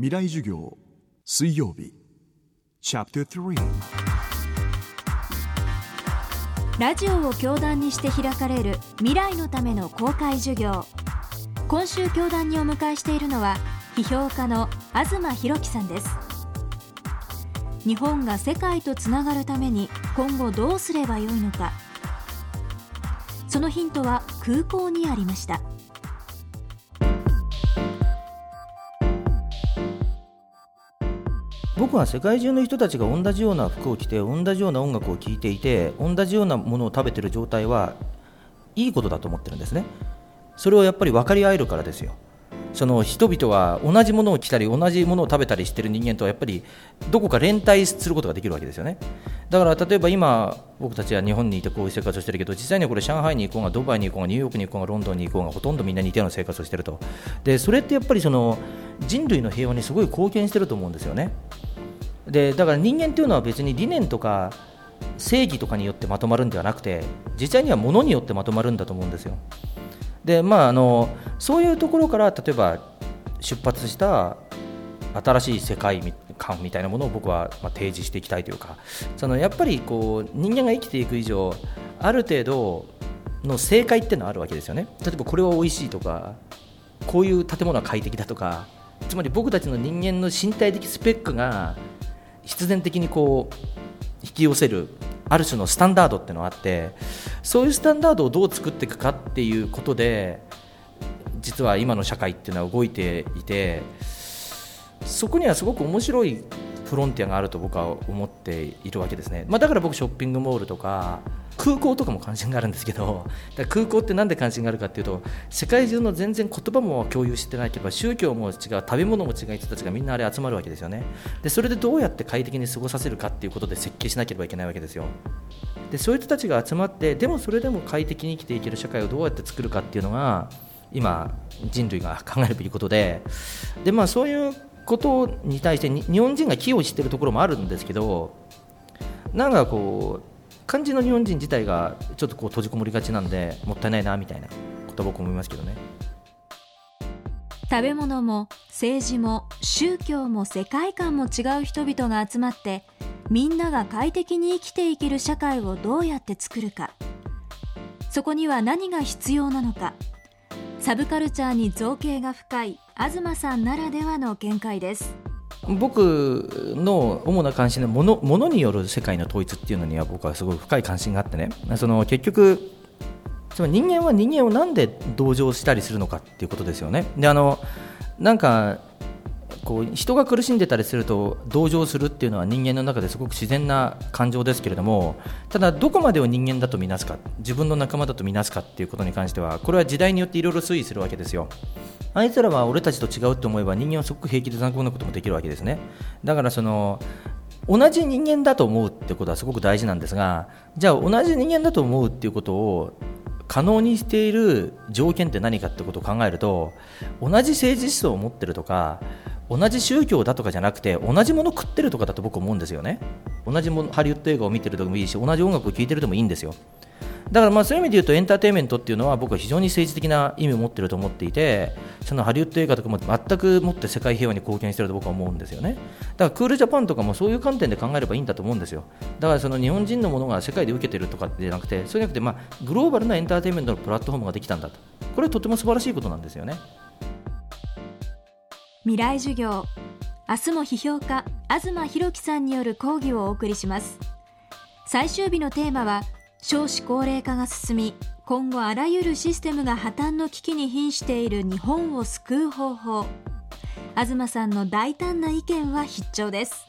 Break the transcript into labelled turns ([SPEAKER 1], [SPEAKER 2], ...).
[SPEAKER 1] 未来授業水曜日。
[SPEAKER 2] ラジオを教壇にして開かれる未来のための公開授業。今週教壇にお迎えしているのは批評家の東博樹さんです。日本が世界とつながるために今後どうすればよいのか。そのヒントは空港にありました。
[SPEAKER 3] 僕は世界中の人たちが同じような服を着て同じような音楽を聴いていて同じようなものを食べてる状態はいいことだと思ってるんですね。それをやっぱり分かり合えるからですよ。その人々は同じものを着たり同じものを食べたりしてる人間とはやっぱりどこか連帯することができるわけですよね。だから例えば今僕たちは日本にいてこういう生活をしてるけど実際にはこれ上海に行こうがドバイに行こうがニューヨークに行こうがロンドンに行こうがほとんどみんな似たような生活をしてると。でそれってやっぱりその人類の平和にすごい貢献してると思うんですよね。でだから人間っていうのは別に理念とか正義とかによってまとまるんではなくて実際には物によってまとまるんだと思うんですよ。でまああのそういうところから例えば出発した新しい世界観みたいなものを僕はま提示していきたいというかそのやっぱりこう人間が生きていく以上ある程度の正解ってのはあるわけですよね。例えばこれは美味しいとかこういう建物は快適だとかつまり僕たちの人間の身体的スペックが必然的にこう引き寄せるある種のスタンダードっていうのがあってそういうスタンダードをどう作っていくかっていうことで実は今の社会っていうのは動いていてそこにはすごく面白いフロンティアがあると僕は思っているわけですね、まあ、だから僕ショッピングモールとか空港とかも関心があるんですけど空港って何で関心があるかっていうと世界中の全然言葉も共有してなければ宗教も違う食べ物も違う人たちがみんなあれ集まるわけですよね。でそれでどうやって快適に過ごさせるかっていうことで設計しなければいけないわけですよ。でそういう人たちが集まってでもそれでも快適に生きていける社会をどうやって作るかっていうのが今人類が考えるべきことで。で、まあ、そういうことに対して日本人が寄与しているところもあるんですけどなんかこう感じの日本人自体がちょっとこう閉じこもりがちなんでもったいないなみたいなことは僕思いますけどね。
[SPEAKER 2] 食べ物も政治も宗教も世界観も違う人々が集まってみんなが快適に生きていける社会をどうやって作るか。そこには何が必要なのか。サブカルチャーに造形が深い東さんならではの見解です。
[SPEAKER 3] 僕の主な関心のものものによる世界の統一っていうのには僕はすごい深い関心があってねその結局つまり人間は人間をなんで同情したりするのかっていうことですよね。であのなんかこう人が苦しんでたりすると同情するっていうのは人間の中ですごく自然な感情ですけれどもただどこまでを人間だと見なすか自分の仲間だと見なすかっていうことに関してはこれは時代によっていろいろ推移するわけですよ。あいつらは俺たちと違うと思えば人間はすごく平気で残酷なこともできるわけですね。だからその同じ人間だと思うってことはすごく大事なんですがじゃあ同じ人間だと思うっていうことを可能にしている条件って何かってことを考えると同じ政治思想を持ってるとか同じ宗教だとかじゃなくて同じもの食ってるとかだと僕思うんですよね。同じものハリウッド映画を見てるともいいし同じ音楽を聴いてるでもいいんですよ。だからまあそういう意味で言うとエンターテインメントっていうのは僕は非常に政治的な意味を持ってると思っていてそのハリウッド映画とかも全くもって世界平和に貢献してると僕は思うんですよね。だからクールジャパンとかもそういう観点で考えればいいんだと思うんですよ。だからその日本人のものが世界で受けてるとかじゃなくてそうじゃなくてまあグローバルなエンターテインメントのプラットフォームができたんだと。これはとても素晴らしいことなんですよね。
[SPEAKER 2] 未来授業。明日も批評家東博樹さんによる講義をお送りします。最終日のテーマは少子高齢化が進み今後あらゆるシステムが破綻の危機に瀕している日本を救う方法。東さんの大胆な意見は必聴です。